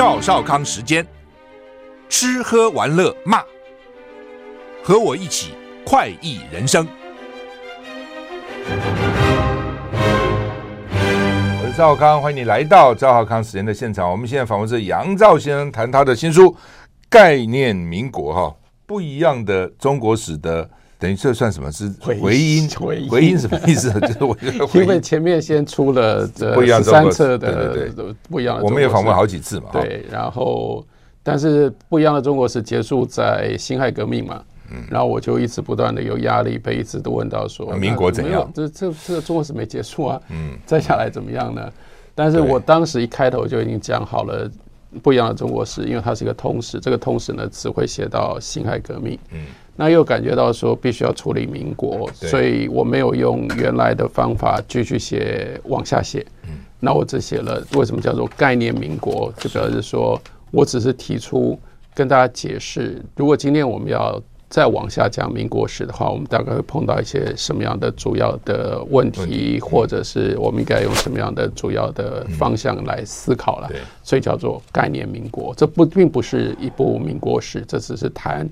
赵少康时间，吃喝玩乐骂，和我一起快意人生。我是赵少康，欢迎你来到赵少康时间的现场。我们现在访问是杨照先生，谈他的新书《概念民国》哈，不一样的中国史的。等于这算什么？是回音？回音什么意思？就是我觉得，因为前面先出了这三册的不一样的，我们也访问好几次嘛。对，然后但是不一样的中国史结束在辛亥革命嘛。嗯，然后我就一直不断的有压力，被一直都问到说，民国怎样？这这这个中国史没结束啊。嗯，再下来怎么样呢？但是我当时一开头就已经讲好了不一样的中国史，因为它是一个通史，这个通史呢只会写到辛亥革命。嗯。那又感觉到说必须要处理民国，所以我没有用原来的方法继续写往下写。那我只写了为什么叫做概念民国，就表示说我只是提出跟大家解释，如果今天我们要再往下讲民国史的话，我们大概会碰到一些什么样的主要的问题，或者是我们应该用什么样的主要的方向来思考了。所以叫做概念民国，这不并不是一部民国史，这只是谈。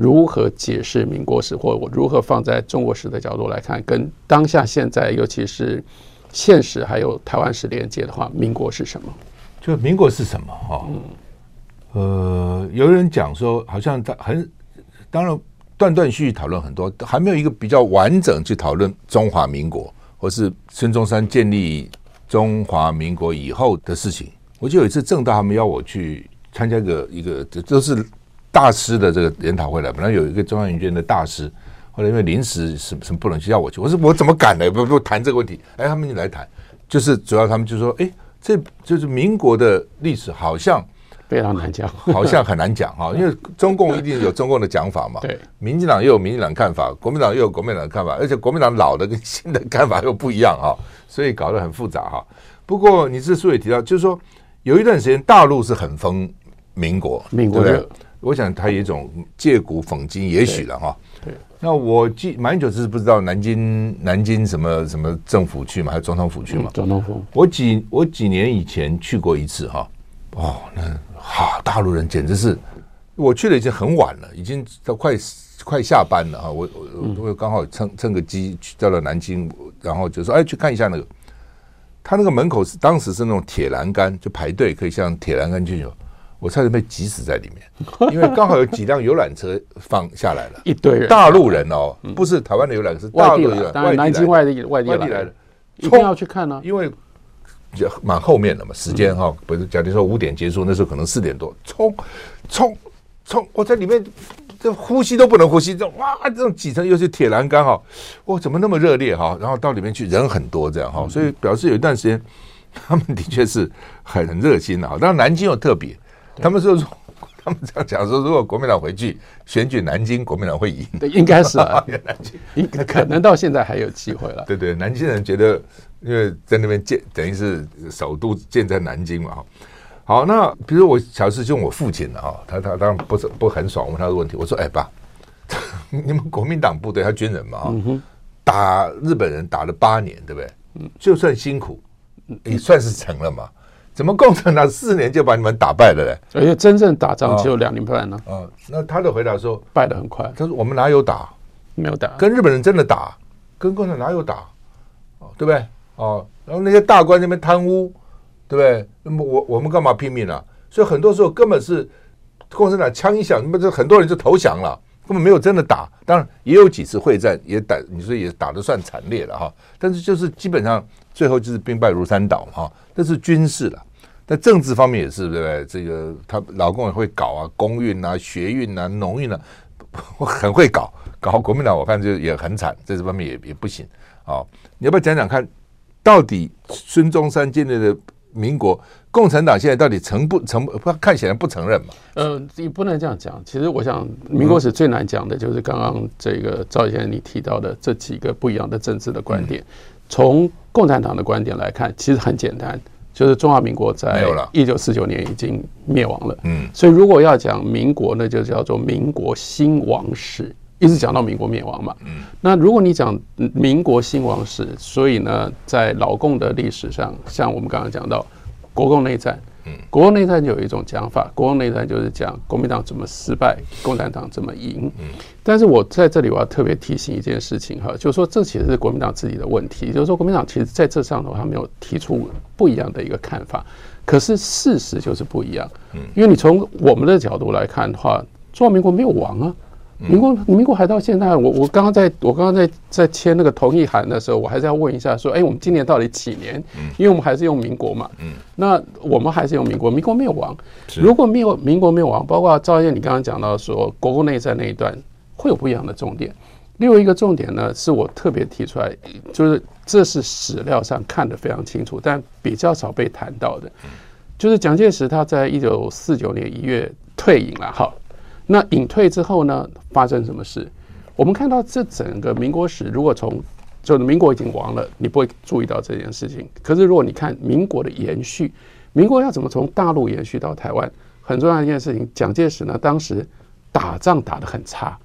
如何解释民国史，或我如何放在中国史的角度来看，跟当下现在，尤其是现实还有台湾史连接的话，民国是什么？就民国是什么？哈，嗯，呃，有人讲说，好像他很，当然断断续续讨论很多，还没有一个比较完整去讨论中华民国，或是孙中山建立中华民国以后的事情。我记得有一次政大他们邀我去参加一个一个，这都是。大师的这个研讨会了，本来有一个中央研究院的大师，后来因为临时什么什么不能去，要我去。我说我怎么敢呢？不不谈这个问题。哎，他们就来谈，就是主要他们就说，哎，这就是民国的历史好像非常难讲，好像很难讲哈，因为中共一定有中共的讲法嘛，对，民进党又有民进党看法，国民党又有国民党的看法，而且国民党老的跟新的看法又不一样哈，所以搞得很复杂哈。不过你这书也提到，就是说有一段时间大陆是很封民国，民国的。我想他有一种借古讽今，也许了哈。对，那我记马英九只是不知道南京南京什么什么政府去嘛，还有总统府去嘛？总统府。我几我几年以前去过一次哈。哦，那哈大陆人简直是，我去了已经很晚了，已经都快快下班了哈。我我我刚好乘乘个机去到了南京，然后就说哎去看一下那个，他那个门口是当时是那种铁栏杆，就排队可以像铁栏杆进去。我差点被挤死在里面，因为刚好有几辆游览车放下来了，一堆人，大陆人哦，不是台湾的游览车，是大陆的，当然南京外地外地来的，一定要去看呢，因为蛮后面的嘛，时间哈，不是假定说五点结束，那时候可能四点多，冲冲冲，我在里面这呼吸都不能呼吸，这哇，这种挤成又是铁栏杆哈，哇，怎么那么热烈哈？然后到里面去人很多这样哈，所以表示有一段时间他们的确是很很热心的哈。当然南京又特别。他们说，他们这样讲说，如果国民党回去选举南京，国民党会赢。对，应该是啊，南京应该可能到现在还有机会了。对对，南京人觉得，因为在那边建，等于是首都建在南京嘛。好，那比如我小时候就我父亲的哈，他他当然不是不很爽，问他的问题，我说：“哎爸，你们国民党部队他军人嘛，打日本人打了八年，对不对？就算辛苦，也算是成了嘛。”怎么共产党四年就把你们打败了嘞？而且真正打仗只有两年半呢。啊，那他的回答说败得很快。他说我们哪有打？没有打，跟日本人真的打，跟共产党哪有打？哦，对不对？哦，然后那些大官那边贪污，对不对？那么我我们干嘛拼命啊？所以很多时候根本是共产党枪一响，那么就很多人就投降了，根本没有真的打。当然也有几次会战也打，你说也打得算惨烈了哈。但是就是基本上最后就是兵败如山倒哈，这是军事了。在政治方面也是，对不对？这个他老公也会搞啊，公运啊、学运啊、农运啊，我很会搞。搞国民党，我看就也很惨，在这方面也也不行。好，你要不要讲讲看，到底孙中山建立的民国，共产党现在到底承不承？不看起来不承认嘛？呃，也不能这样讲。其实我想，民国史最难讲的就是刚刚这个赵先生你提到的这几个不一样的政治的观点。从共产党的观点来看，其实很简单。就是中华民国在一九四九年已经灭亡了，嗯，所以如果要讲民国，那就叫做民国兴亡史，一直讲到民国灭亡嘛，嗯，那如果你讲民国兴亡史，所以呢，在老共的历史上，像我们刚刚讲到国共内战，国共内战就有一种讲法，国共内战就是讲国民党怎么失败，共产党怎么赢。但是我在这里我要特别提醒一件事情哈，就是说这其实是国民党自己的问题，就是说国民党其实在这上头他没有提出不一样的一个看法，可是事实就是不一样。因为你从我们的角度来看的话，中华民国没有亡啊。民国，民国还到现在，我我刚刚在我刚刚在在签那个同意函的时候，我还是要问一下，说，哎，我们今年到底几年？因为我们还是用民国嘛。嗯。那我们还是用民国，民国没有亡。如果没有民国没有亡，包括赵燕你刚刚讲到说国共内战那一段会有不一样的重点。另外一个重点呢，是我特别提出来，就是这是史料上看得非常清楚，但比较少被谈到的，就是蒋介石他在一九四九年一月退隐了，哈。那隐退之后呢，发生什么事？我们看到这整个民国史，如果从就是民国已经亡了，你不会注意到这件事情。可是如果你看民国的延续，民国要怎么从大陆延续到台湾，很重要一件事情。蒋介石呢，当时打仗打得很差，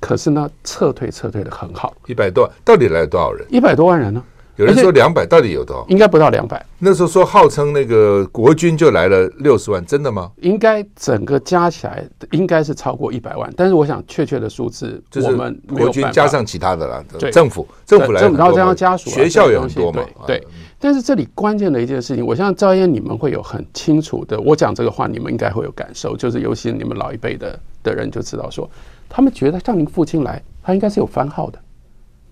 可是呢，撤退撤退的很好。一百多万，到底来了多少人？一百多万人呢？有人说两百，到底有多少？应该不到两百。那时候说号称那个国军就来了六十万，真的吗？应该整个加起来应该是超过一百万，但是我想确切的数字，我们国军加上其他的啦，政府政府来，然后加上家属，学校也很多嘛。对，但是这里关键的一件事情，我相信赵燕你们会有很清楚的，我讲这个话你们应该会有感受，就是尤其你们老一辈的的人就知道说，他们觉得像您父亲来，他应该是有番号的。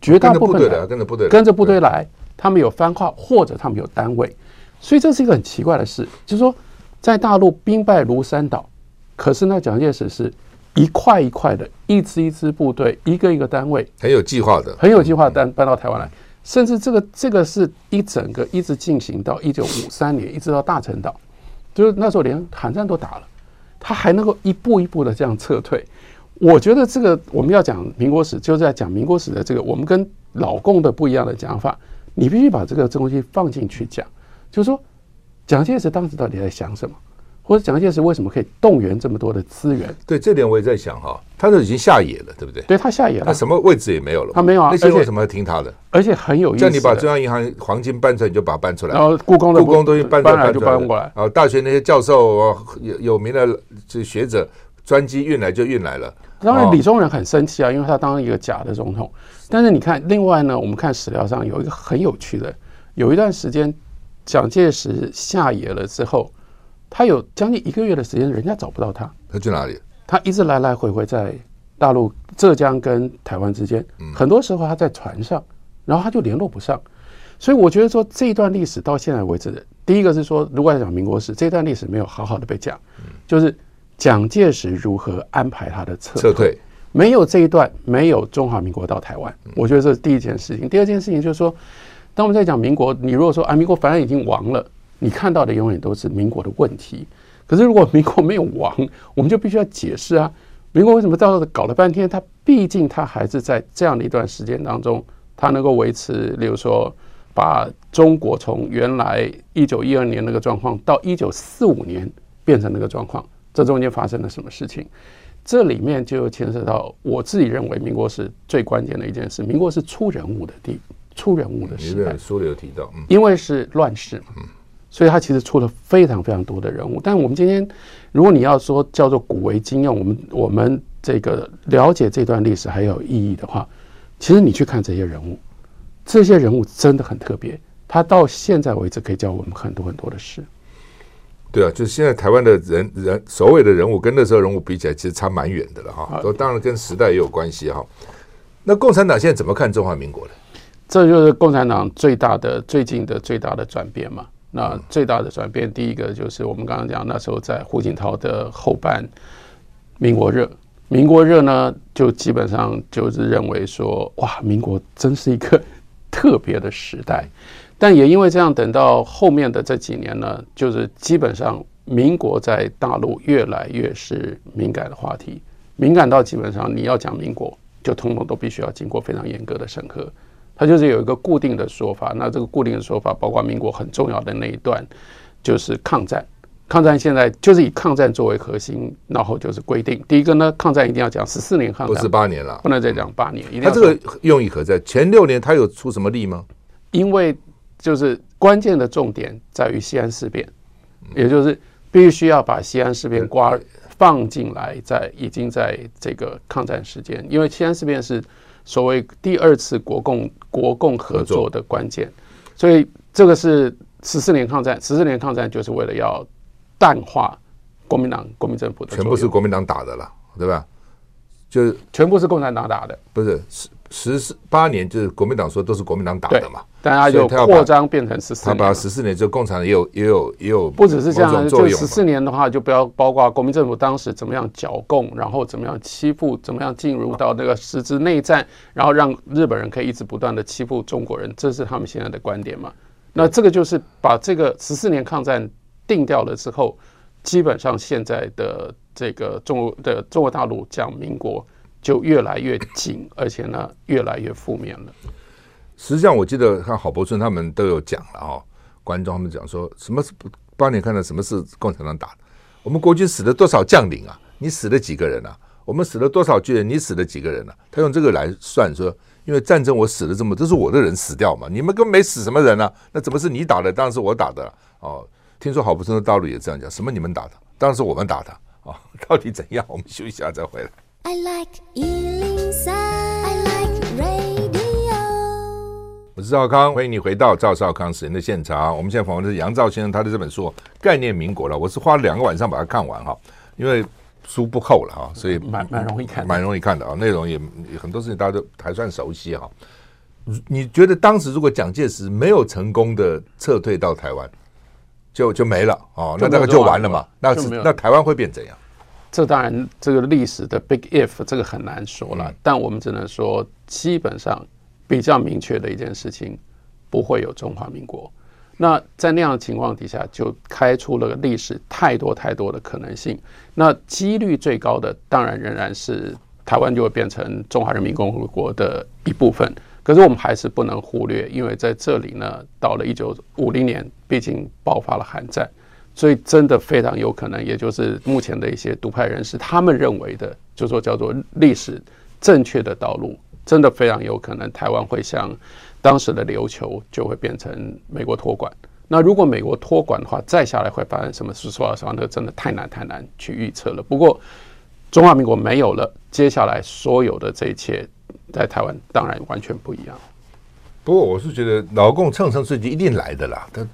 绝大部分的跟着部队，跟着部队来，他们有番号或者他们有单位，所以这是一个很奇怪的事，就是说在大陆兵败如山倒，可是呢，蒋介石是一块一块的，一支一支部队，一个一个单位，很有计划的，很有计划的搬搬到台湾来，甚至这个这个是一整个一直进行到一九五三年，一直到大陈岛，就是那时候连韩战都打了，他还能够一步一步的这样撤退。我觉得这个我们要讲民国史，就是在讲民国史的这个我们跟老共的不一样的讲法。你必须把这个东西放进去讲，就是说，蒋介石当时到底在想什么，或者蒋介石为什么可以动员这么多的资源？对，这点我也在想哈，他都已经下野了，对不对？对，他下野了，他什么位置也没有了，他没有啊。那些为什么要听他的？而且很有意思，叫你把中央银行黄金搬出来，你就把它搬出来。然后故宫的故宫东西搬出来，搬就搬过来。啊大学那些教授有有名的这学者专机运来就运来了。当然，李宗仁很生气啊，因为他当了一个假的总统。但是你看，另外呢，我们看史料上有一个很有趣的，有一段时间，蒋介石下野了之后，他有将近一个月的时间，人家找不到他。他去哪里？他一直来来回回在大陆、浙江跟台湾之间，很多时候他在船上，然后他就联络不上。所以我觉得说，这一段历史到现在为止，第一个是说，如果要讲民国史，这段历史没有好好的被讲，就是。蒋介石如何安排他的撤退？撤退没有这一段，没有中华民国到台湾。我觉得这是第一件事情。第二件事情就是说，当我们在讲民国，你如果说啊，民国反正已经亡了，你看到的永远都是民国的问题。可是如果民国没有亡，我们就必须要解释啊，民国为什么到搞了半天，他毕竟他还是在这样的一段时间当中，他能够维持，例如说，把中国从原来一九一二年那个状况，到一九四五年变成那个状况。这中间发生了什么事情？这里面就牵涉到我自己认为，民国是最关键的一件事。民国是出人物的地，出人物的时代。书里有提到，因为是乱世嘛，所以他其实出了非常非常多的人物。但我们今天，如果你要说叫做古为今用，我们我们这个了解这段历史还有意义的话，其实你去看这些人物，这些人物真的很特别。他到现在为止可以教我们很多很多的事。对啊，就是现在台湾的人人所谓的人物跟那时候人物比起来，其实差蛮远的了哈。都当然跟时代也有关系哈。那共产党现在怎么看中华民国呢？这就是共产党最大的最近的最大的转变嘛。那最大的转变，第一个就是我们刚刚讲那时候在胡锦涛的后半，民国热，民国热呢就基本上就是认为说，哇，民国真是一个 特别的时代。但也因为这样，等到后面的这几年呢，就是基本上民国在大陆越来越是敏感的话题，敏感到基本上你要讲民国，就通通都必须要经过非常严格的审核。它就是有一个固定的说法，那这个固定的说法包括民国很重要的那一段，就是抗战。抗战现在就是以抗战作为核心，然后就是规定，第一个呢，抗战一定要讲十四年抗战，不是八年了，不能再讲八年。他这个用意何在？前六年他有出什么力吗？因为就是关键的重点在于西安事变，也就是必须要把西安事变挂放进来，在已经在这个抗战时间，因为西安事变是所谓第二次国共国共合作。的关键，所以这个是十四年抗战，十四年抗战就是为了要淡化国民党国民政府的，全部是国民党打的了，对吧？就是全部是共产党打的，不是十十四八年，就是国民党说都是国民党打的嘛，大家就扩张变成十四年，他把十四年就共产党也有也有也有，不只是这样，就十四年的话，就不要包括国民政府当时怎么样剿共，然后怎么样欺负，怎么样进入到那个实质内战，然后让日本人可以一直不断的欺负中国人，这是他们现在的观点嘛？那这个就是把这个十四年抗战定掉了之后，基本上现在的。这个中国的中国大陆讲民国就越来越紧，而且呢越来越负面了。实际上，我记得看郝柏村他们都有讲了啊，观众他们讲说什么是八年看到什么是共产党打的？我们国军死了多少将领啊？你死了几个人啊？我们死了多少军人？你死了几个人啊？他用这个来算说，因为战争我死了这么，这是我的人死掉嘛？你们根本没死什么人啊？那怎么是你打的？当然是我打的哦。听说郝柏村的道路也这样讲，什么你们打的？当然是我们打的。哦，到底怎样？我们休息一下再回来。I like 103, I like radio。我是赵康，欢迎你回到赵少康时人的现场。我们现在访问的是杨照先生，他的这本书《概念民国》了。我是花了两个晚上把它看完哈，因为书不厚了哈，所以蛮蛮容易看，蛮容易看的啊。内容也很多事情大家都还算熟悉哈。你觉得当时如果蒋介石没有成功的撤退到台湾？就就没了哦，那那个就完了嘛？那是那台湾会变怎样？这当然，这个历史的 big if 这个很难说了。嗯、但我们只能说，基本上比较明确的一件事情，不会有中华民国。那在那样的情况底下，就开出了历史太多太多的可能性。那几率最高的，当然仍然是台湾就会变成中华人民共和国的一部分。可是我们还是不能忽略，因为在这里呢，到了一九五零年，毕竟爆发了韩战，所以真的非常有可能，也就是目前的一些独派人士他们认为的，就说叫做历史正确的道路，真的非常有可能，台湾会像当时的琉球，就会变成美国托管。那如果美国托管的话，再下来会发生什么？说实话，那真的太难太难去预测了。不过中华民国没有了，接下来所有的这一切。在台湾当然完全不一样，不过我是觉得老共乘胜追击一定来的啦。他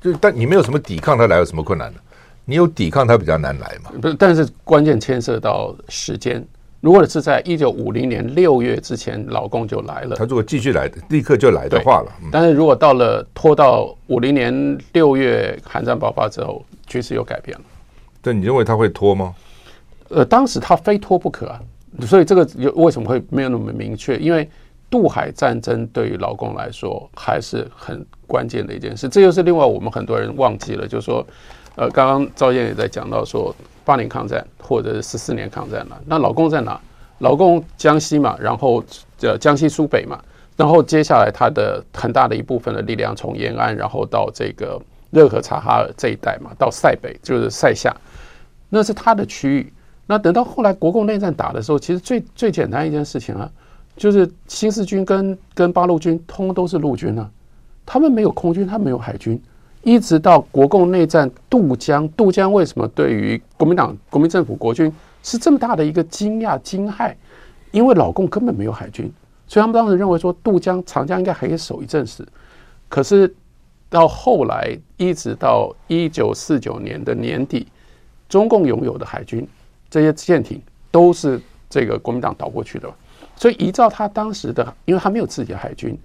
就但你没有什么抵抗，他来有什么困难的？你有抵抗，他比较难来嘛。不是，但是关键牵涉到时间。如果是在一九五零年六月之前，老共就来了。他如果继续来，立刻就来的话了。但是如果到了拖到五零年六月，韩战爆发之后，局势又改变了。但你认为他会拖吗？呃，当时他非拖不可啊。所以这个有为什么会没有那么明确？因为渡海战争对于老共来说还是很关键的一件事。这就是另外我们很多人忘记了，就是说，呃，刚刚赵燕也在讲到说八年抗战或者是十四年抗战了。那老共在哪？老共江西嘛，然后呃江西苏北嘛，然后接下来他的很大的一部分的力量从延安，然后到这个热河察哈尔这一带嘛，到塞北就是塞下，那是他的区域。那等到后来国共内战打的时候，其实最最简单一件事情啊，就是新四军跟跟八路军通都是陆军啊，他们没有空军，他们没有海军，一直到国共内战渡江，渡江为什么对于国民党国民政府国军是这么大的一个惊讶惊骇？因为老共根本没有海军，所以他们当时认为说渡江长江应该还可以守一阵子，可是到后来一直到一九四九年的年底，中共拥有的海军。这些舰艇都是这个国民党倒过去的，所以依照他当时的，因为他没有自己的海军，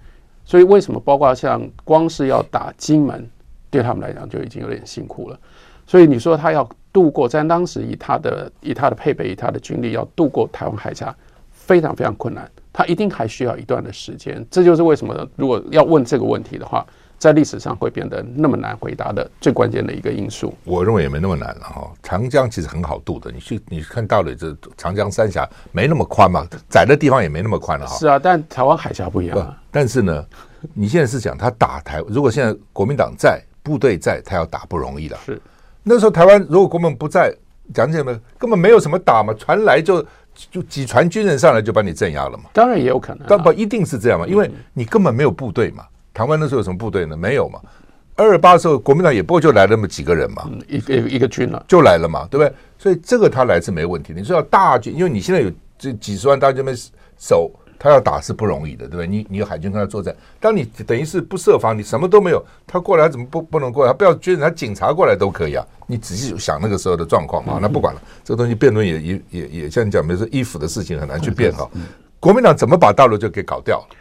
所以为什么包括像光是要打金门，对他们来讲就已经有点辛苦了。所以你说他要渡过，在当时以他的以他的配备、以他的军力要渡过台湾海峡，非常非常困难，他一定还需要一段的时间。这就是为什么如果要问这个问题的话。在历史上会变得那么难回答的最关键的一个因素，我认为也没那么难了哈。长江其实很好渡的，你去你看到了这长江三峡没那么宽嘛，窄的地方也没那么宽了哈。是啊，但台湾海峡不一样啊。但是呢，你现在是讲他打台，如果现在国民党在，部队在，他要打不容易了。是那时候台湾如果国民不在，讲起来根本没有什么打嘛，船来就就几船军人上来就把你镇压了嘛。当然也有可能，但不一定是这样嘛，因为你根本没有部队嘛。台湾那时候有什么部队呢？没有嘛。二二八的时候，国民党也不过就来那么几个人嘛，嗯、一个一个军了就来了嘛，对不对？所以这个他来是没问题的。你说要大军，因为你现在有这几十万大军这边守，他要打是不容易的，对不对？你你有海军跟他作战，当你等于是不设防，你什么都没有，他过来他怎么不不能过来？他不要军人，他警察过来都可以啊。你仔细想那个时候的状况嘛，那不管了，这个东西辩论也也也也像你讲，比如说衣服的事情很难去辩哈。国民党怎么把大陆就给搞掉了？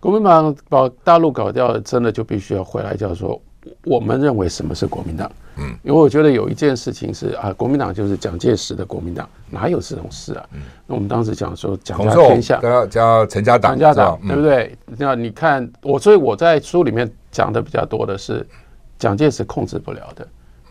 国民党把大陆搞掉了，真的就必须要回来，叫做我们认为什么是国民党？嗯，因为我觉得有一件事情是啊，国民党就是蒋介石的国民党，哪有这种事啊？嗯，那我们当时讲说蒋家天下，叫叫陈家党，陈家党对不对？那你看我，所以我在书里面讲的比较多的是蒋介石控制不了的，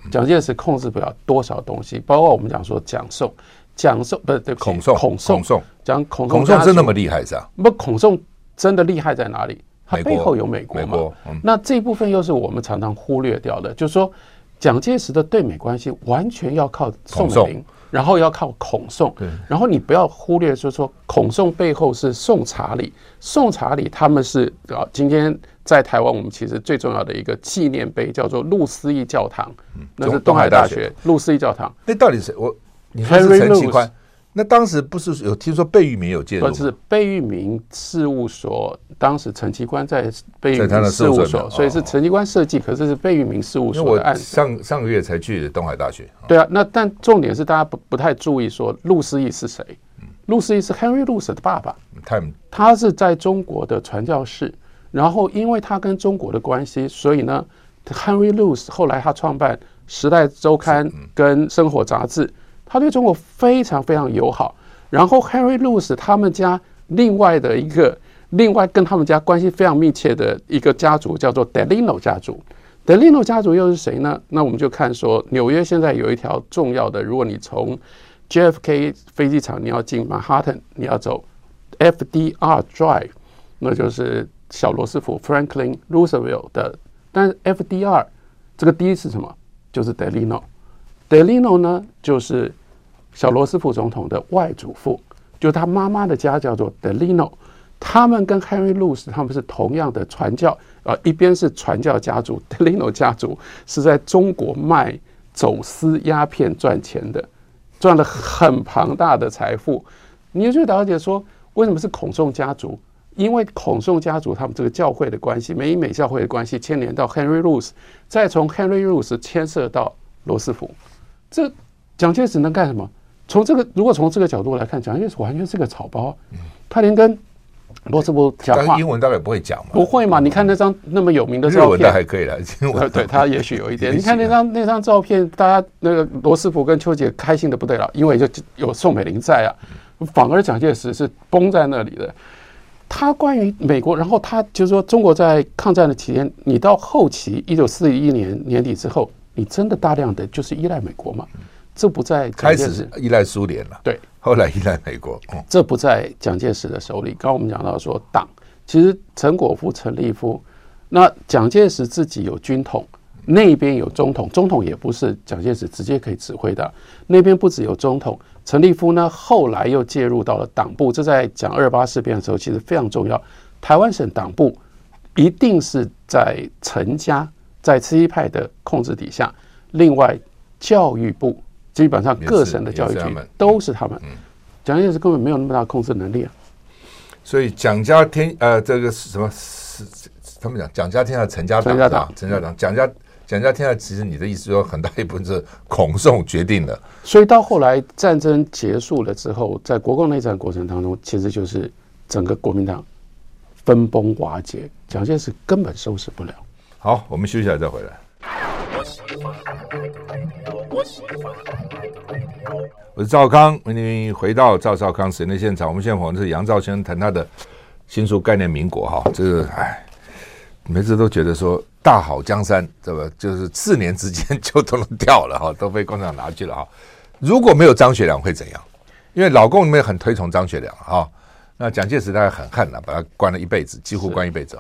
蒋介石控制不了多少东西，包括我们讲说蒋宋，蒋宋不是对孔宋，孔宋，孔宋讲孔孔宋是那么厉害是吧？不，孔宋。真的厉害在哪里？它背后有美国嘛？那这一部分又是我们常常忽略掉的，就是说，蒋介石的对美关系完全要靠宋美龄，然后要靠孔宋，然后你不要忽略，就是说，孔宋背后是宋查理，宋查理他们是啊，今天在台湾我们其实最重要的一个纪念碑叫做路思义教堂，那是东海大学路思义教堂。那到底是我？你说是陈其宽？那当时不是有听说贝聿铭有介入？不是贝聿铭事务所，当时陈其宽在贝聿铭事务所，所以是陈其宽设计，可是是贝聿铭事务所的案子。上上个月才去东海大学。对啊，那但重点是大家不不太注意说路思义是谁？路思义是 Henry Luce 的爸爸，他是在中国的传教士，然后因为他跟中国的关系，所以呢，Henry Luce 后来他创办《时代周刊》跟《生活杂志》。他对中国非常非常友好，然后 Henry Luce 他们家另外的一个，另外跟他们家关系非常密切的一个家族叫做 Delino 家族。Delino 家族又是谁呢？那我们就看说，纽约现在有一条重要的，如果你从 JFK 飞机场你要进 Manhattan，你要走 FDR Drive，那就是小罗斯福 Franklin Roosevelt 的。但 FDR 这个 D 是什么？就是 Delino Delano。呢，就是小罗斯福总统的外祖父，就他妈妈的家叫做 Delano。他们跟 Henry Luce 他们是同样的传教，呃，一边是传教家族，Delano 家族是在中国卖走私鸦片赚钱的，赚了很庞大的财富。你就了解说，为什么是孔宋家族？因为孔宋家族他们这个教会的关系，美英美教会的关系牵连到 Henry Luce，再从 Henry Luce 牵涉到罗斯福。这蒋介石能干什么？从这个如果从这个角度来看，蒋介石完全是个草包。他连跟罗斯福讲话，英文大概不会讲嘛？不会嘛？你看那张那么有名的照片，日文还可以了。英文对他也许有一点。你看那张那张照片，大家那个罗斯福跟邱杰开心的不得了，因为就有宋美龄在啊。反而蒋介石是崩在那里的。他关于美国，然后他就是说，中国在抗战的期间，你到后期一九四一年年底之后。你真的大量的就是依赖美国吗？这不在开始是依赖苏联了，对，后来依赖美国。这不在蒋介石的手里。刚刚我们讲到说，党其实陈果夫、陈立夫，那蒋介石自己有军统，那边有中统，中统也不是蒋介石直接可以指挥的。那边不只有中统，陈立夫呢，后来又介入到了党部。这在讲二八事变的时候，其实非常重要。台湾省党部一定是在陈家。在慈禧派的控制底下，另外教育部基本上各省的教育局都是他们。蒋介石根本没有那么大控制能力啊。所以蒋家天呃，这个是什么？是他们讲蒋家天下，陈家党，陈家党，陈家党，蒋家蒋家天下。其实你的意思说，很大一部分是孔宋决定的。所以到后来战争结束了之后，在国共内战过程当中，其实就是整个国民党分崩瓦解，蒋介石根本收拾不了。好，我们休息一下再回来。我是赵康，欢迎回到赵少康时间的现场。我们现在访问是杨兆谦，谈他的新书《概念民国》哈。这个哎，每次都觉得说大好江山，对吧？就是四年之间就都能掉了哈，都被共产党拿去了哈。如果没有张学良会怎样？因为老共里面很推崇张学良哈，那蒋介石他很恨了，把他关了一辈子，几乎关一辈子。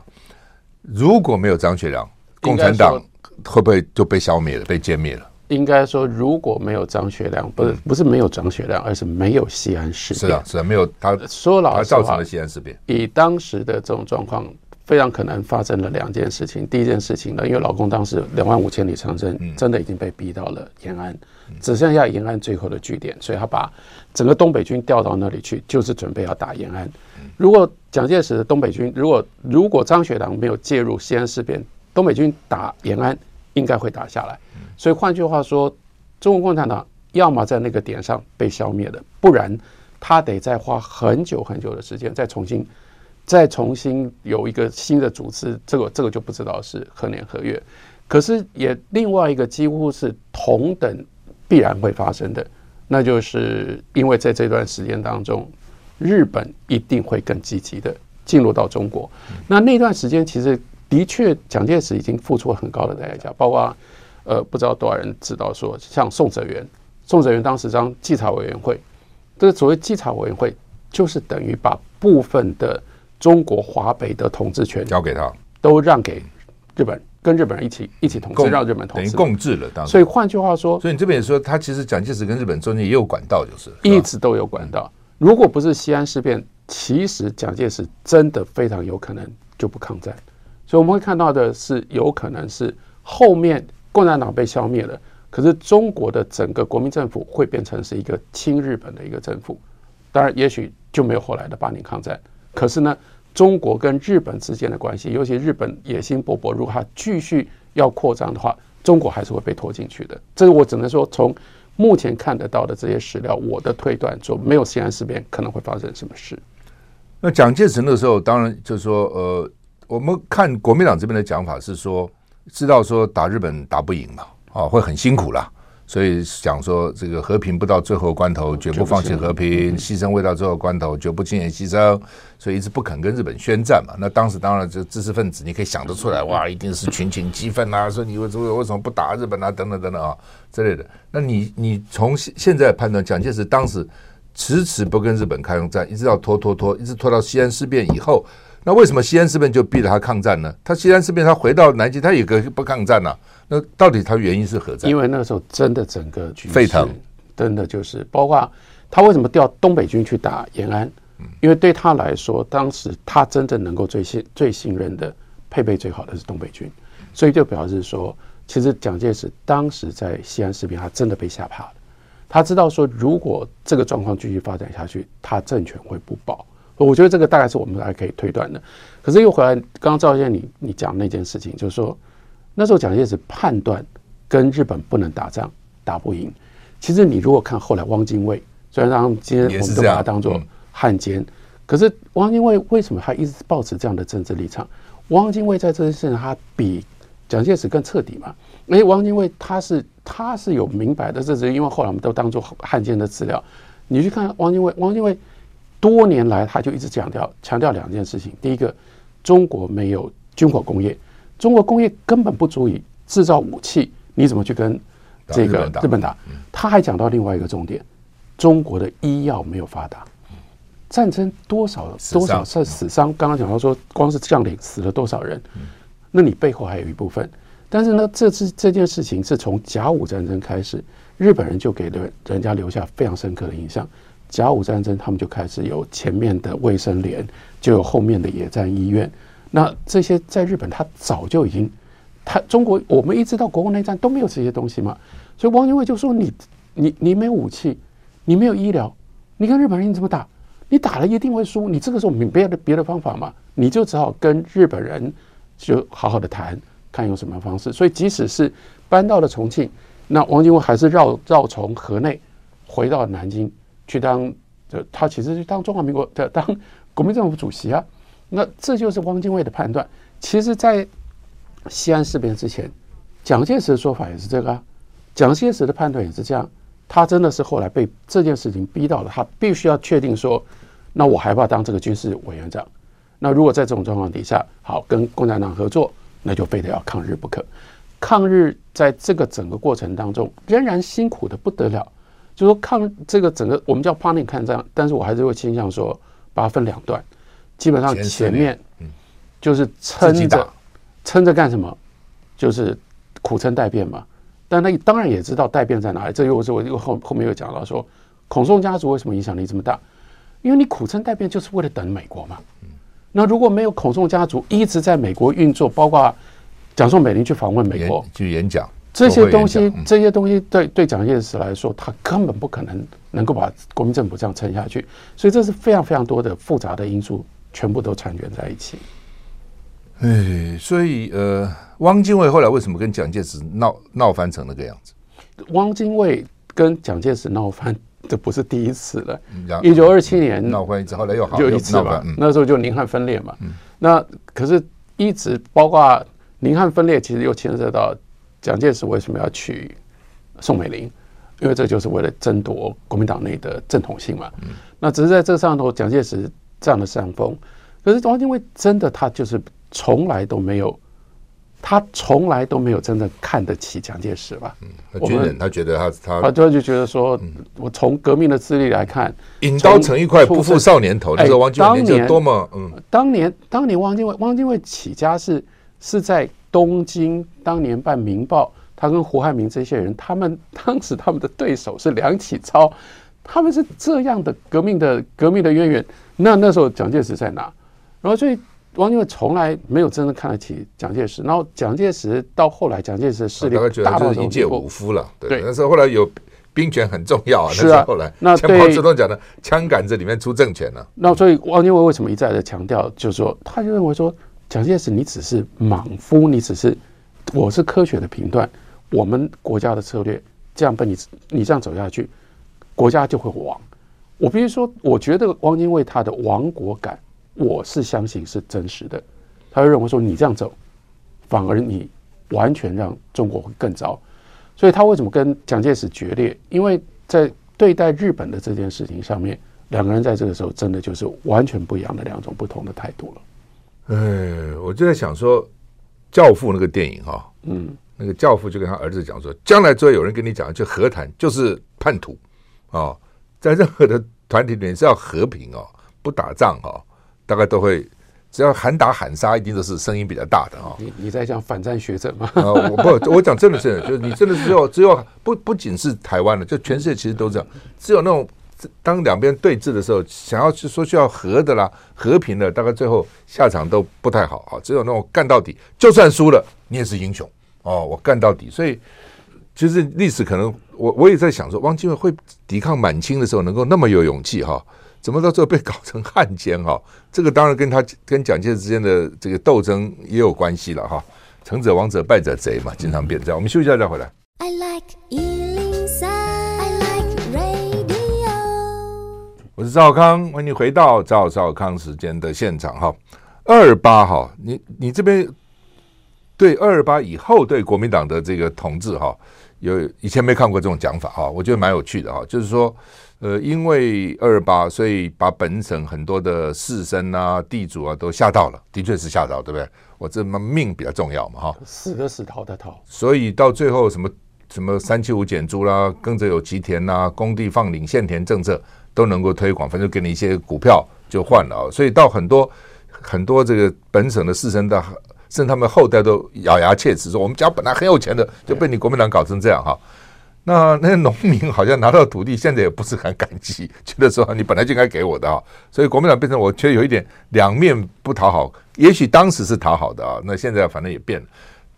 如果没有张学良，共产党会不会就被消灭了、被歼灭了？应该说，如果没有张学良，不是不是没有张学良，而是没有西安事变。是啊，是啊，没有他，说老实话，造成了西安事变。以当时的这种状况，非常可能发生了两件事情。第一件事情呢，因为老公当时两万五千里长征真的已经被逼到了延安，只剩下延安最后的据点，所以他把整个东北军调到那里去，就是准备要打延安。如果蒋介石的东北军，如果如果张学良没有介入西安事变，东北军打延安应该会打下来。所以换句话说，中国共产党要么在那个点上被消灭的，不然他得再花很久很久的时间再重新。再重新有一个新的组织，这个这个就不知道是何年何月。可是也另外一个几乎是同等必然会发生的，那就是因为在这段时间当中，日本一定会更积极的进入到中国。那那段时间其实的确蒋介石已经付出了很高的代价，包括呃不知道多少人知道说，像宋哲元，宋哲元当时当稽查委员会，这个所谓稽查委员会就是等于把部分的。中国华北的统治权交给他，都让给日本，跟日本人一起一起统治，让日本统治，等于共治了。当时，所以换句话说，所以你这边也说，他其实蒋介石跟日本中间也有管道，就是一直都有管道。如果不是西安事变，其实蒋介石真的非常有可能就不抗战。所以我们会看到的是，有可能是后面共产党被消灭了，可是中国的整个国民政府会变成是一个亲日本的一个政府。当然，也许就没有后来的八年抗战。可是呢，中国跟日本之间的关系，尤其日本野心勃勃，如果他继续要扩张的话，中国还是会被拖进去的。这是我只能说，从目前看得到的这些史料，我的推断就，没有西安事变可能会发生什么事。那蒋介石那时候，当然就是说，呃，我们看国民党这边的讲法是说，知道说打日本打不赢嘛，啊，会很辛苦啦。所以讲说，这个和平不到最后关头，绝不放弃和平；牺牲未到最后关头，绝不轻言牺牲。所以一直不肯跟日本宣战嘛。那当时当然，这知识分子你可以想得出来，哇，一定是群情激愤啊，说你为什么为什么不打日本啊，等等等等啊之类的。那你你从现现在判断，蒋介石当时迟迟不跟日本开战，一直到拖拖拖，一直拖到西安事变以后。那为什么西安事变就逼着他抗战呢？他西安事变，他回到南京，他也可以不抗战呢、啊？那到底他原因是何在？因为那个时候真的整个沸腾，真的就是包括他为什么调东北军去打延安？因为对他来说，当时他真正能够最信最信任的、配备最好的是东北军，所以就表示说，其实蒋介石当时在西安事变，他真的被吓怕了。他知道说，如果这个状况继续发展下去，他政权会不保。我觉得这个大概是我们还可以推断的，可是又回来，刚刚赵先生你你讲那件事情，就是说那时候蒋介石判断跟日本不能打仗，打不赢。其实你如果看后来汪精卫，虽然让今天我们都把他当做汉奸，可是汪精卫为什么他一直保持这样的政治立场？汪精卫在这件事情他比蒋介石更彻底嘛？因为汪精卫他是他是有明白的，这是因为后来我们都当做汉奸的资料。你去看汪精卫，汪精卫。多年来，他就一直强调强调两件事情：第一个，中国没有军火工业，中国工业根本不足以制造武器，你怎么去跟这个日本打？他还讲到另外一个重点：中国的医药没有发达，战争多少多少是死伤？刚刚讲到说，光是将领死了多少人？那你背后还有一部分。但是呢，这次这件事情是从甲午战争开始，日本人就给了人家留下非常深刻的印象。甲午战争，他们就开始有前面的卫生连，就有后面的野战医院。那这些在日本，他早就已经，他中国我们一直到国共内战都没有这些东西嘛。所以汪精卫就说你：“你你没有武器，你没有医疗，你跟日本人怎么打？你打了一定会输。你这个时候没别的别的方法嘛？你就只好跟日本人就好好的谈，看用什么方式。所以即使是搬到了重庆，那汪精卫还是绕绕从河内回到南京。”去当，就他其实是当中华民国的当国民政府主席啊，那这就是汪精卫的判断。其实，在西安事变之前，蒋介石的说法也是这个啊，蒋介石的判断也是这样。他真的是后来被这件事情逼到了，他必须要确定说，那我还不要当这个军事委员长？那如果在这种状况底下，好跟共产党合作，那就非得要抗日不可。抗日在这个整个过程当中，仍然辛苦的不得了。就说抗这个整个我们叫 Panic 抗战，但是我还是会倾向说把它分两段，基本上前面就是撑着撑着干什么，就是苦撑待变嘛。但他当然也知道待变在哪里，这又是我又后后面又讲到说，孔宋家族为什么影响力这么大？因为你苦撑待变就是为了等美国嘛。那如果没有孔宋家族一直在美国运作，包括蒋宋美龄去访问美国去演讲，这些东西，这些东西对对蒋介石来说，他根本不可能能够把国民政府这样撑下去。所以这是非常非常多的复杂的因素，全部都缠卷在一起。哎，所以呃，汪精卫后来为什么跟蒋介石闹闹翻成那个样子？汪精卫跟蒋介石闹翻，这不是第一次了。一九二七年闹翻一次，后来又好就一次嘛。那时候就宁汉分裂嘛。那可是一直包括宁汉分裂，其实又牵涉到蒋介石为什么要娶宋美龄？因为这就是为了争夺国民党内的正统性嘛。那只是在这上头，蒋介石占了上风。可是汪精卫真的他就是。从来都没有，他从来都没有真的看得起蒋介石吧？嗯，军人他觉得他他他就就觉得说，我从革命的资历来看，引刀成一块，不负少年头。那时候汪精卫年纪多么嗯，当年当年汪精卫汪精卫起家是是在东京，当年办《民报》，他跟胡汉民这些人，他们当时他们的对手是梁启超，他们是这样的革命的革命的渊源。那那时候蒋介石在哪？然后所以。汪精卫从来没有真正看得起蒋介石，然后蒋介石到后来，蒋介石的势力大概觉得就是一介武夫了。对，那时候后来有兵权很重要啊。是啊，后来那像毛泽东讲的，枪杆子里面出政权了。那所以汪精卫为什么一再的强调，就是说，他就认为说，蒋介石你只是莽夫，你只是我是科学的评断，我们国家的策略这样被你你这样走下去，国家就会亡。我必须说，我觉得汪精卫他的亡国感。我是相信是真实的，他会认为说，你这样走，反而你完全让中国会更糟，所以他为什么跟蒋介石决裂？因为在对待日本的这件事情上面，两个人在这个时候真的就是完全不一样的两种不同的态度了。哎，我就在想说，《教父》那个电影哈，嗯，那个教父就跟他儿子讲说，将来只要有人跟你讲，就和谈就是叛徒啊，在任何的团体里面是要和平哦，不打仗哦。大概都会，只要喊打喊杀，一定都是声音比较大的哦。你你在讲反战学者吗？啊，我不，我讲真的是，就是你真的只有只有不不仅是台湾的，就全世界其实都这样。只有那种当两边对峙的时候，想要去说需要和的啦、和平的，大概最后下场都不太好啊。只有那种干到底，就算输了，你也是英雄哦，我干到底。所以其实历史可能，我我也在想说，汪精卫会抵抗满清的时候，能够那么有勇气哈。怎么到最后被搞成汉奸哈？这个当然跟他跟蒋介石之间的这个斗争也有关系了哈。成者王者，败者贼嘛，经常变这样。我们休息一下再回来。I like 我是赵康，欢迎你回到赵少康时间的现场哈。二二八哈，你你这边对二二八以后对国民党的这个统治哈，有以前没看过这种讲法哈，我觉得蛮有趣的哈，就是说。呃，因为二二八，所以把本省很多的士绅啊、地主啊都吓到了，的确是吓到，对不对？我这么命比较重要嘛，哈，死的死，逃的逃，所以到最后什么什么三七五减租啦，跟着有吉田呐，工地放领现田政策都能够推广，反正给你一些股票就换了啊，所以到很多很多这个本省的士绅的，甚至他们后代都咬牙切齿说，我们家本来很有钱的，就被你国民党搞成这样哈。那那些农民好像拿到土地，现在也不是很感激，觉得说你本来就应该给我的啊，所以国民党变成我觉得有一点两面不讨好。也许当时是讨好的啊，那现在反正也变了。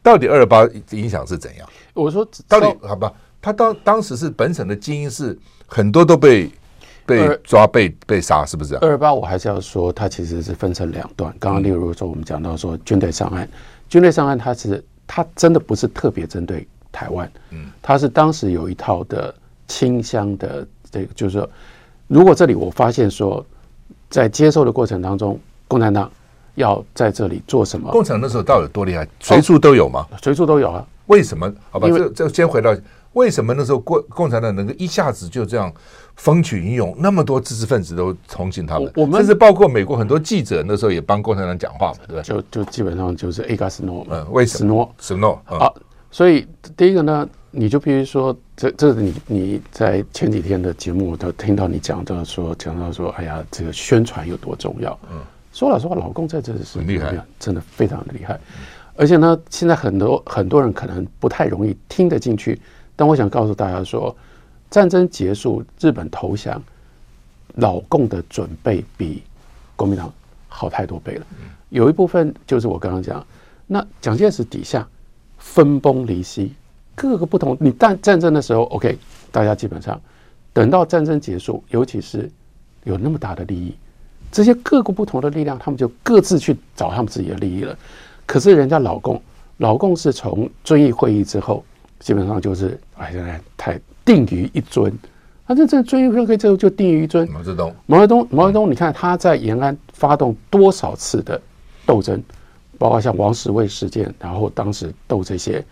到底二二八影响是怎样？我说到底好吧，他当当时是本省的精英是很多都被被抓被被杀，是不是？二二八我还是要说，它其实是分成两段。刚刚例如说我们讲到说军队上岸，军队上岸，它是它真的不是特别针对。台湾，嗯，它是当时有一套的清乡的这个，就是说，如果这里我发现说，在接受的过程当中，共产党要在这里做什么？共产党那时候到底有多厉害？随处都有吗？随处都有啊？为什么？好吧，这这先回到为什么那时候共共产党能够一下子就这样风起云涌，那么多知识分子都同情他们，我们甚至包括美国很多记者那时候也帮共产党讲话嘛，对吧？就就基本上就是 A 加斯诺，嗯，为什么？斯诺，斯诺啊。所以第一个呢，你就比如说，这这是你你在前几天的节目都听到你讲到说，讲到说，哎呀，这个宣传有多重要。嗯，说老实话，老公在这里是很厉害，真的非常的厉害。而且呢，现在很多很多人可能不太容易听得进去，但我想告诉大家说，战争结束，日本投降，老共的准备比国民党好太多倍了。有一部分就是我刚刚讲，那蒋介石底下分崩离析，各个不同。你战战争的时候，OK，大家基本上等到战争结束，尤其是有那么大的利益，这些各个不同的力量，他们就各自去找他们自己的利益了。可是人家老共，老共是从遵义会议之后，基本上就是哎呀，太定于一尊。他这这遵义会议之后就定于一尊。毛泽东，毛泽东，毛泽东，你看他在延安发动多少次的斗争，包括像王石卫事件，然后当时斗这些，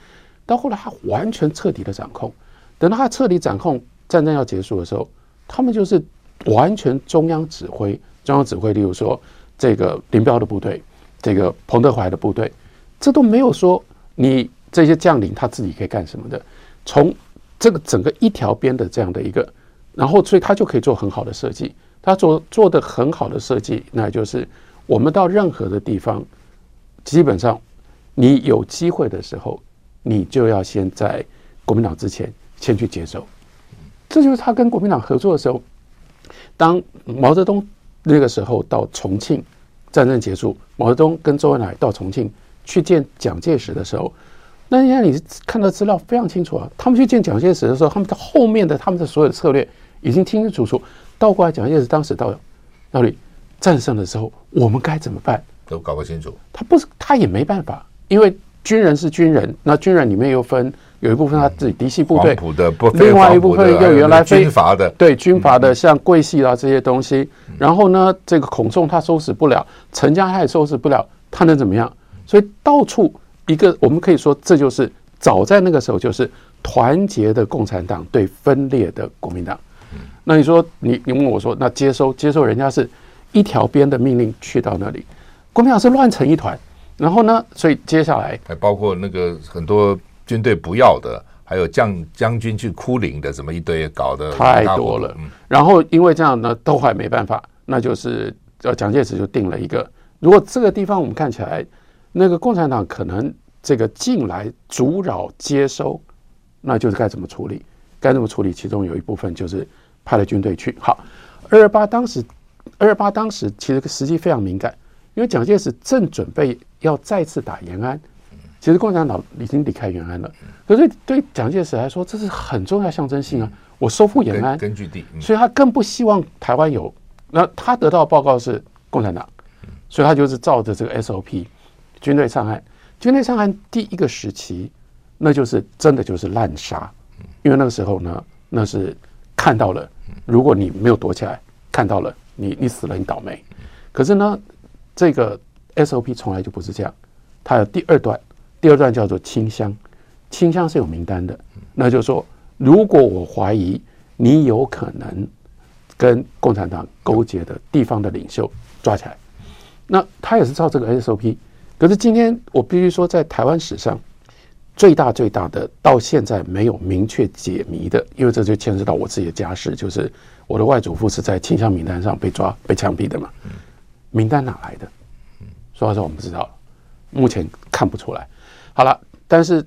到后来他完全彻底的掌控。等到他彻底掌控，战争要结束的时候，他们就是完全中央指挥，中央指挥。例如说，这个林彪的部队，这个彭德怀的部队，这都没有说你这些将领他自己可以干什么的。从这个整个一条边的这样的一个，然后所以他就可以做很好的设计。他做做的很好的设计，那就是。我们到任何的地方，基本上，你有机会的时候，你就要先在国民党之前先去接受。这就是他跟国民党合作的时候。当毛泽东那个时候到重庆，战争结束，毛泽东跟周恩来到重庆去见蒋介石的时候，那现在你看到资料非常清楚啊。他们去见蒋介石的时候，他们的后面的他们的所有的策略已经清清楚楚。倒过来，蒋介石当时到那里。战胜的时候，我们该怎么办？都搞不清楚。他不是，他也没办法，因为军人是军人，那军人里面又分有一部分他自己嫡系部队，另外一部分又原来非军阀的，对军阀的，像桂系啊这些东西。然后呢，这个孔仲他收拾不了，陈家他也收拾不了，他能怎么样？所以到处一个，我们可以说，这就是早在那个时候，就是团结的共产党对分裂的国民党。那你说，你你问我说，那接收接收人家是？一条边的命令去到那里，国民党是乱成一团。然后呢，所以接下来还包括那个很多军队不要的，还有将将军去哭灵的，什么一堆搞得太多了。然后因为这样呢，都还没办法，那就是呃，蒋介石就定了一个，如果这个地方我们看起来，那个共产党可能这个进来阻扰接收，那就是该怎么处理？该怎么处理？其中有一部分就是派了军队去。好，二二八当时。二二八当时其实时机非常敏感，因为蒋介石正准备要再次打延安，其实共产党已经离开延安了。可是对蒋介石来说，这是很重要象征性啊！我收复延安，根据地，所以他更不希望台湾有。那他得到的报告是共产党，所以他就是照着这个 SOP，军队上岸。军队上岸第一个时期，那就是真的就是滥杀，因为那个时候呢，那是看到了，如果你没有躲起来，看到了。你你死了，你倒霉。可是呢，这个 SOP 从来就不是这样。它有第二段，第二段叫做清乡，清乡是有名单的。那就是说，如果我怀疑你有可能跟共产党勾结的地方的领袖抓起来，那他也是照这个 SOP。可是今天我必须说，在台湾史上最大最大的到现在没有明确解谜的，因为这就牵涉到我自己的家事，就是。我的外祖父是在清乡名单上被抓、被枪毙的嘛？名单哪来的？说实话，我们不知道，目前看不出来。好了，但是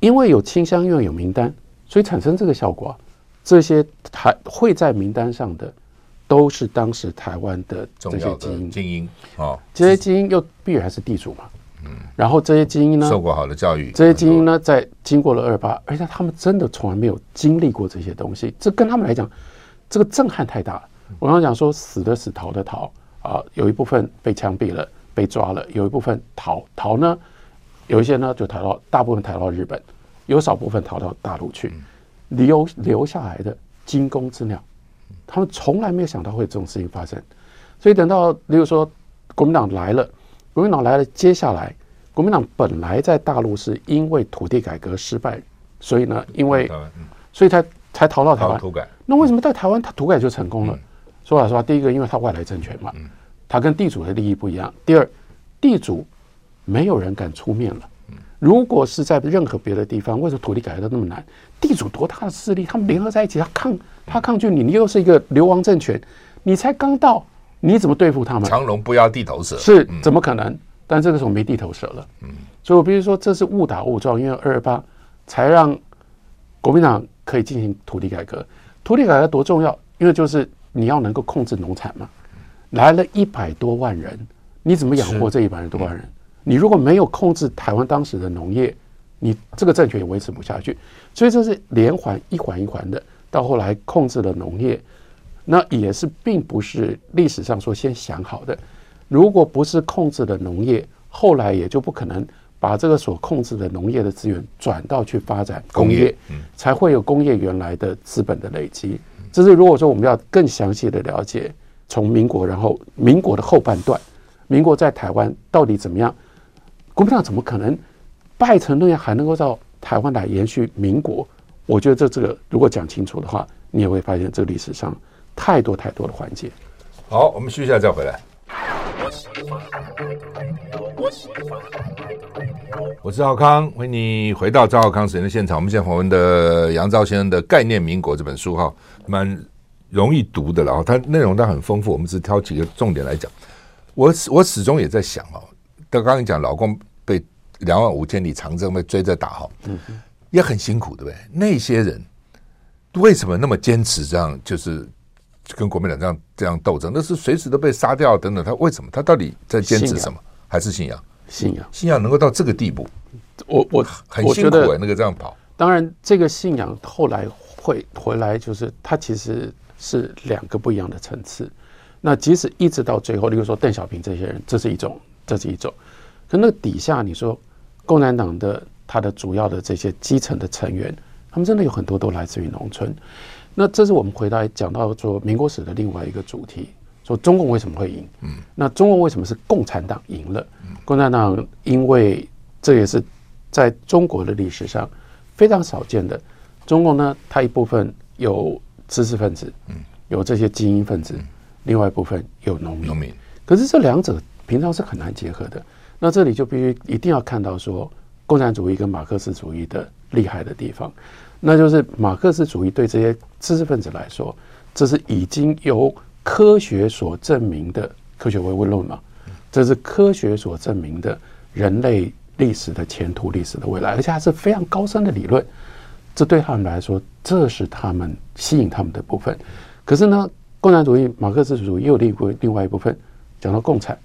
因为有清乡，因为有名单，所以产生这个效果。这些台会在名单上的，都是当时台湾的这些精英。精英哦，这些精英又必然是地主嘛。嗯。然后这些精英呢，受过好的教育。这些精英呢，在经过了二八，而且他们真的从来没有经历过这些东西，这跟他们来讲。这个震撼太大了。我刚刚讲说，死的死，逃的逃啊，有一部分被枪毙了，被抓了；有一部分逃逃呢，有一些呢就逃到，大部分逃到日本，有少部分逃到大陆去。留留下来的惊弓之鸟，他们从来没有想到会有这种事情发生。所以等到，比如说国民党来了，国民党来了，接下来国民党本来在大陆是因为土地改革失败，所以呢，因为所以才。才逃到台湾，那为什么在台湾他土改就成功了？说老实话，第一个，因为他外来政权嘛，他跟地主的利益不一样。第二，地主没有人敢出面了。如果是在任何别的地方，为什么土地改革都那么难？地主多大的势力，他们联合在一起，他抗他抗拒你，你又是一个流亡政权，你才刚到，你怎么对付他们？长龙不压地头蛇，是怎么可能？但这个时候没地头蛇了。嗯所以我必须说，这是误打误撞，因为二二八才让国民党。可以进行土地改革，土地改革多重要？因为就是你要能够控制农产嘛。来了一百多万人，你怎么养活这一百多万人？你如果没有控制台湾当时的农业，你这个政权也维持不下去。所以这是连环一环一环的，到后来控制了农业，那也是并不是历史上说先想好的。如果不是控制了农业，后来也就不可能把这个所控制的农业的资源转到去发展工业，才会有工业原来的资本的累积。这是如果说我们要更详细的了解，从民国然后民国的后半段，民国在台湾到底怎么样？国民党怎么可能败成那样，还能够到台湾来延续民国？我觉得这这个如果讲清楚的话，你也会发现这个历史上太多太多的环节。好，我们休息一下再回来。我是赵康，欢迎你回到赵少康时间的现场。我们现在访问的杨照先生的《概念民国》这本书哈，蛮容易读的，然后它内容都很丰富。我们只挑几个重点来讲。我我始终也在想哦。刚刚你讲老公被两万五千里长征被追着打哈，嗯，也很辛苦，对不对？那些人为什么那么坚持这样，就是跟国民党这样这样斗争？那是随时都被杀掉等等。他为什么？他到底在坚持什么？还是信仰？信仰？信仰能够到这个地步？我我很辛苦哎，那个这样跑。当然，这个信仰后来会回来，就是他其实是两个不一样的层次。那即使一直到最后，例如说邓小平这些人，这是一种。这是一种，可那底下你说，共产党的他的主要的这些基层的成员，他们真的有很多都来自于农村。那这是我们回来讲到说民国史的另外一个主题，说中共为什么会赢？嗯，那中共为什么是共产党赢了？共产党因为这也是在中国的历史上非常少见的。中共呢，它一部分有知识分子，嗯，有这些精英分子，另外一部分有农民。农民，可是这两者。平常是很难结合的，那这里就必须一定要看到说，共产主义跟马克思主义的厉害的地方，那就是马克思主义对这些知识分子来说，这是已经由科学所证明的科学唯物论嘛，这是科学所证明的人类历史的前途、历史的未来，而且还是非常高深的理论，这对他们来说，这是他们吸引他们的部分。可是呢，共产主义、马克思主义又另一另外一部分，讲到共产。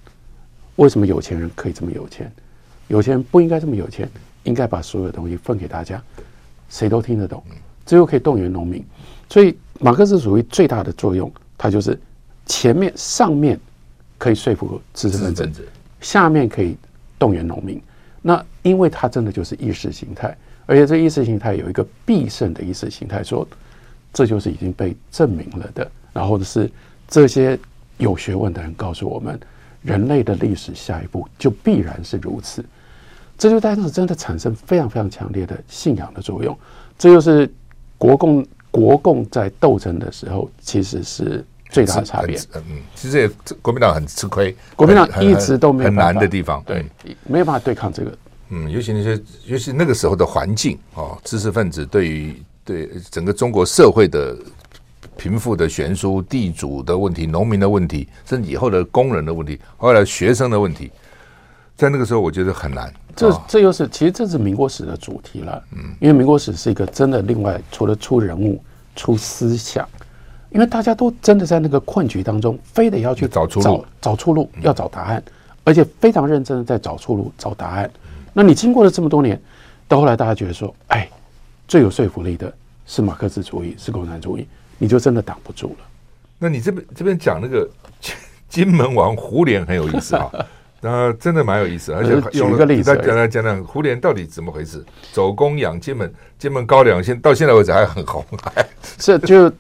为什么有钱人可以这么有钱？有钱人不应该这么有钱，应该把所有东西分给大家，谁都听得懂。最后可以动员农民。所以马克思主义最大的作用，它就是前面上面可以说服知识分子，下面可以动员农民。那因为它真的就是意识形态，而且这意识形态有一个必胜的意识形态，说这就是已经被证明了的。然后是这些有学问的人告诉我们。人类的历史下一步就必然是如此，这就当时真的产生非常非常强烈的信仰的作用。这就是国共国共在斗争的时候，其实是最大的差别。嗯，其实也国民党很吃亏，国民党一直都没有很难的地方，对，没有办法对抗这个。嗯，尤其那些，尤其那个时候的环境哦，知识分子对于对整个中国社会的。贫富的悬殊、地主的问题、农民的问题，甚至以后的工人的问题，后来学生的问题，在那个时候我觉得很难。这这又是其实这是民国史的主题了。嗯，因为民国史是一个真的另外除了出人物、出思想，因为大家都真的在那个困局当中，非得要去找出路、找出路，要找答案，而且非常认真的在找出路、找答案。那你经过了这么多年，到后来大家觉得说，哎，最有说服力的是马克思主义，是共产主义。你就真的挡不住了。那你这边这边讲那个 金门王胡琏很有意思啊，那真的蛮有意思，而且举一个例子，讲来讲讲胡琏到底怎么回事？走公养金门，金门高粱现到现在为止还很红。是就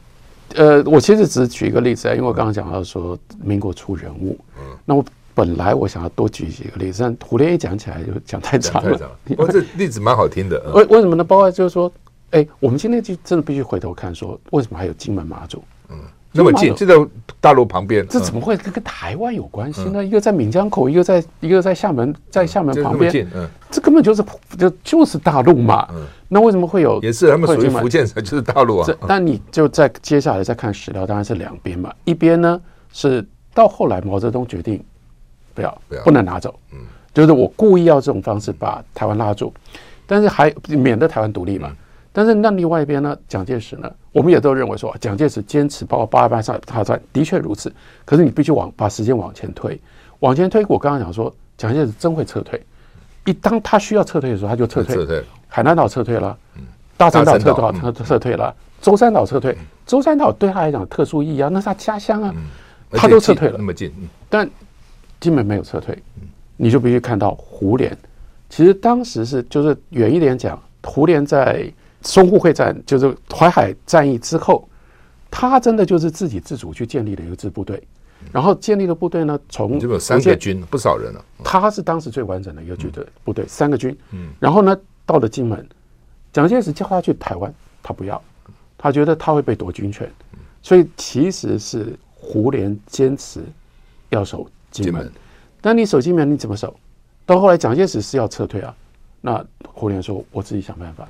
呃，我其实只举一个例子啊，因为我刚刚讲到说民国出人物，嗯，那我本来我想要多举几个例子，但胡琏一讲起来就讲太长了。不过这例子蛮好听的。为为什么呢？包括就是说。哎，我们今天就真的必须回头看，说为什么还有金门马祖？嗯，那么近，就在大陆旁边，这怎么会跟跟台湾有关系呢？一个在闽江口，一个在一个在厦门，在厦门旁边，嗯，这根本就是就就是大陆嘛。嗯，那为什么会有？也是他们属于福建，就是大陆啊。但你就在接下来再看史料，当然是两边嘛。一边呢是到后来毛泽东决定不要不要不能拿走，嗯，就是我故意要这种方式把台湾拉住，但是还免得台湾独立嘛。但是那另外一边呢？蒋介石呢？我们也都认为说，蒋介石坚持包括八二八上大战，的确如此。可是你必须往把时间往前推，往前推，我刚刚讲说，蒋介石真会撤退。一当他需要撤退的时候，他就撤退。撤退。海南岛撤退了，大陈岛撤退，他撤退了。舟山岛撤退，舟山岛对他来讲特殊意义啊，那是他家乡啊，他都撤退了。那么近，但金门没有撤退，你就必须看到胡琏。其实当时是就是远一点讲，胡琏在淞沪会战，就是淮海战役之后，他真的就是自己自主去建立了一个支部队。然后建立的部队呢，从这边有三个军，不少人了。他是当时最完整的一个军队部队，三个军。嗯，然后呢，到了金门，蒋介石叫他去台湾，他不要，他觉得他会被夺军权，所以其实是胡琏坚持要守金门。但你守金门你怎么守？到后来蒋介石是要撤退啊，那胡琏说：“我自己想办法。”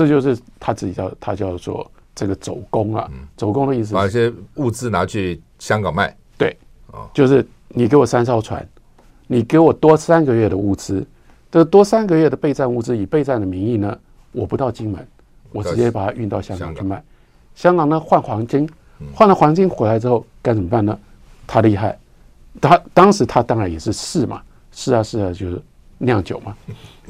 这就是他自己叫他叫做这个走工啊，走工的意思，把一些物资拿去香港卖。对，就是你给我三艘船，你给我多三个月的物资，这多三个月的备战物资，以备战的名义呢，我不到金门，我直接把它运到香港去卖。香港呢换黄金，换了黄金回来之后该怎么办呢？他厉害，他当时他当然也是试嘛，试啊试啊，就是酿酒嘛。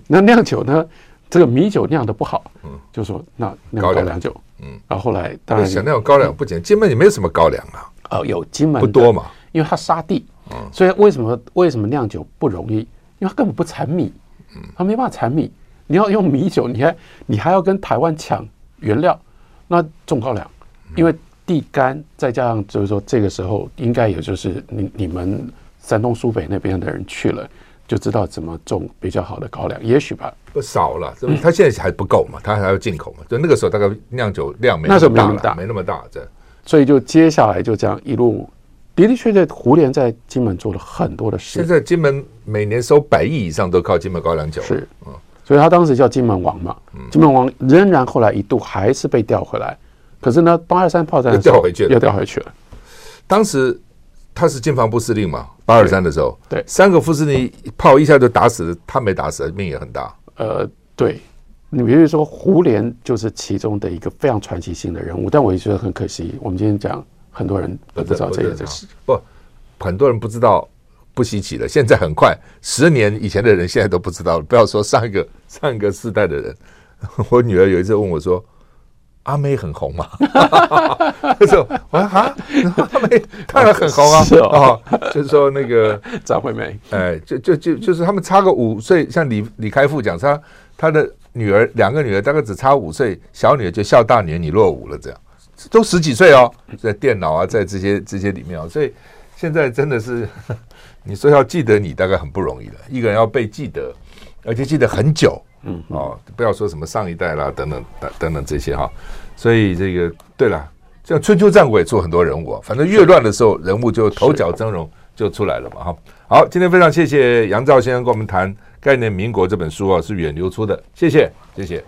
那酿酒呢，这个米酒酿的不好，嗯就说那酿高粱酒。嗯，然后后来当然想酿高粱不简，金门也没有什么高粱啊。哦，有金门不多嘛，因为它沙地，嗯所以为什么为什么酿酒不容易？因为它根本不产米，嗯它没办法产米。你要用米酒，你还你还要跟台湾抢原料，那种高粱，因为地干，再加上就是说这个时候应该也就是你你们山东苏北那边的人去了，就知道怎么种比较好的高粱，也许吧。不少了，他现在还不够嘛，他还要进口嘛。就那个时候大概酿酒量没那么大，没那么大，这。所以就接下来就这样一路的的确确，胡琏在金门做了很多的事。现在金门每年收百亿以上都靠金门高粱酒。是，嗯所以他当时叫金门王嘛。金门王仍然后来一度还是被调回来，可是呢，八二三炮战又调回去了，又调回去了。当时他是经防部司令嘛，八二三的时候，对，三个副司令炮一下就打死了，他没打死，命也很大。呃，对。你比如说胡琏就是其中的一个非常传奇性的人物，但我也觉得很可惜。我们今天讲很多人都不知道这个事，不，很多人不知道不稀奇了。现在很快，十年以前的人现在都不知道了。不要说上一个上一个世代的人，我女儿有一次问我说：“阿妹很红嘛？” 他说：“我说啊，阿妹 当然很红啊。”是哦，就是说那个 张惠妹，哎，就就就就是他们差个五岁，像李李开复讲他他的。女儿两个女儿大概只差五岁，小女儿就笑大女儿你落伍了，这样都十几岁哦，在电脑啊，在这些这些里面哦，所以现在真的是你说要记得你大概很不容易了，一个人要被记得，而且记得很久，嗯哦，不要说什么上一代啦等等等等等这些哈，所以这个对了，像春秋战国也出很多人物，反正越乱的时候人物就头角峥嵘就出来了嘛哈。好，今天非常谢谢杨照先生跟我们谈。概念民国这本书啊，是远流出的，谢谢，谢谢。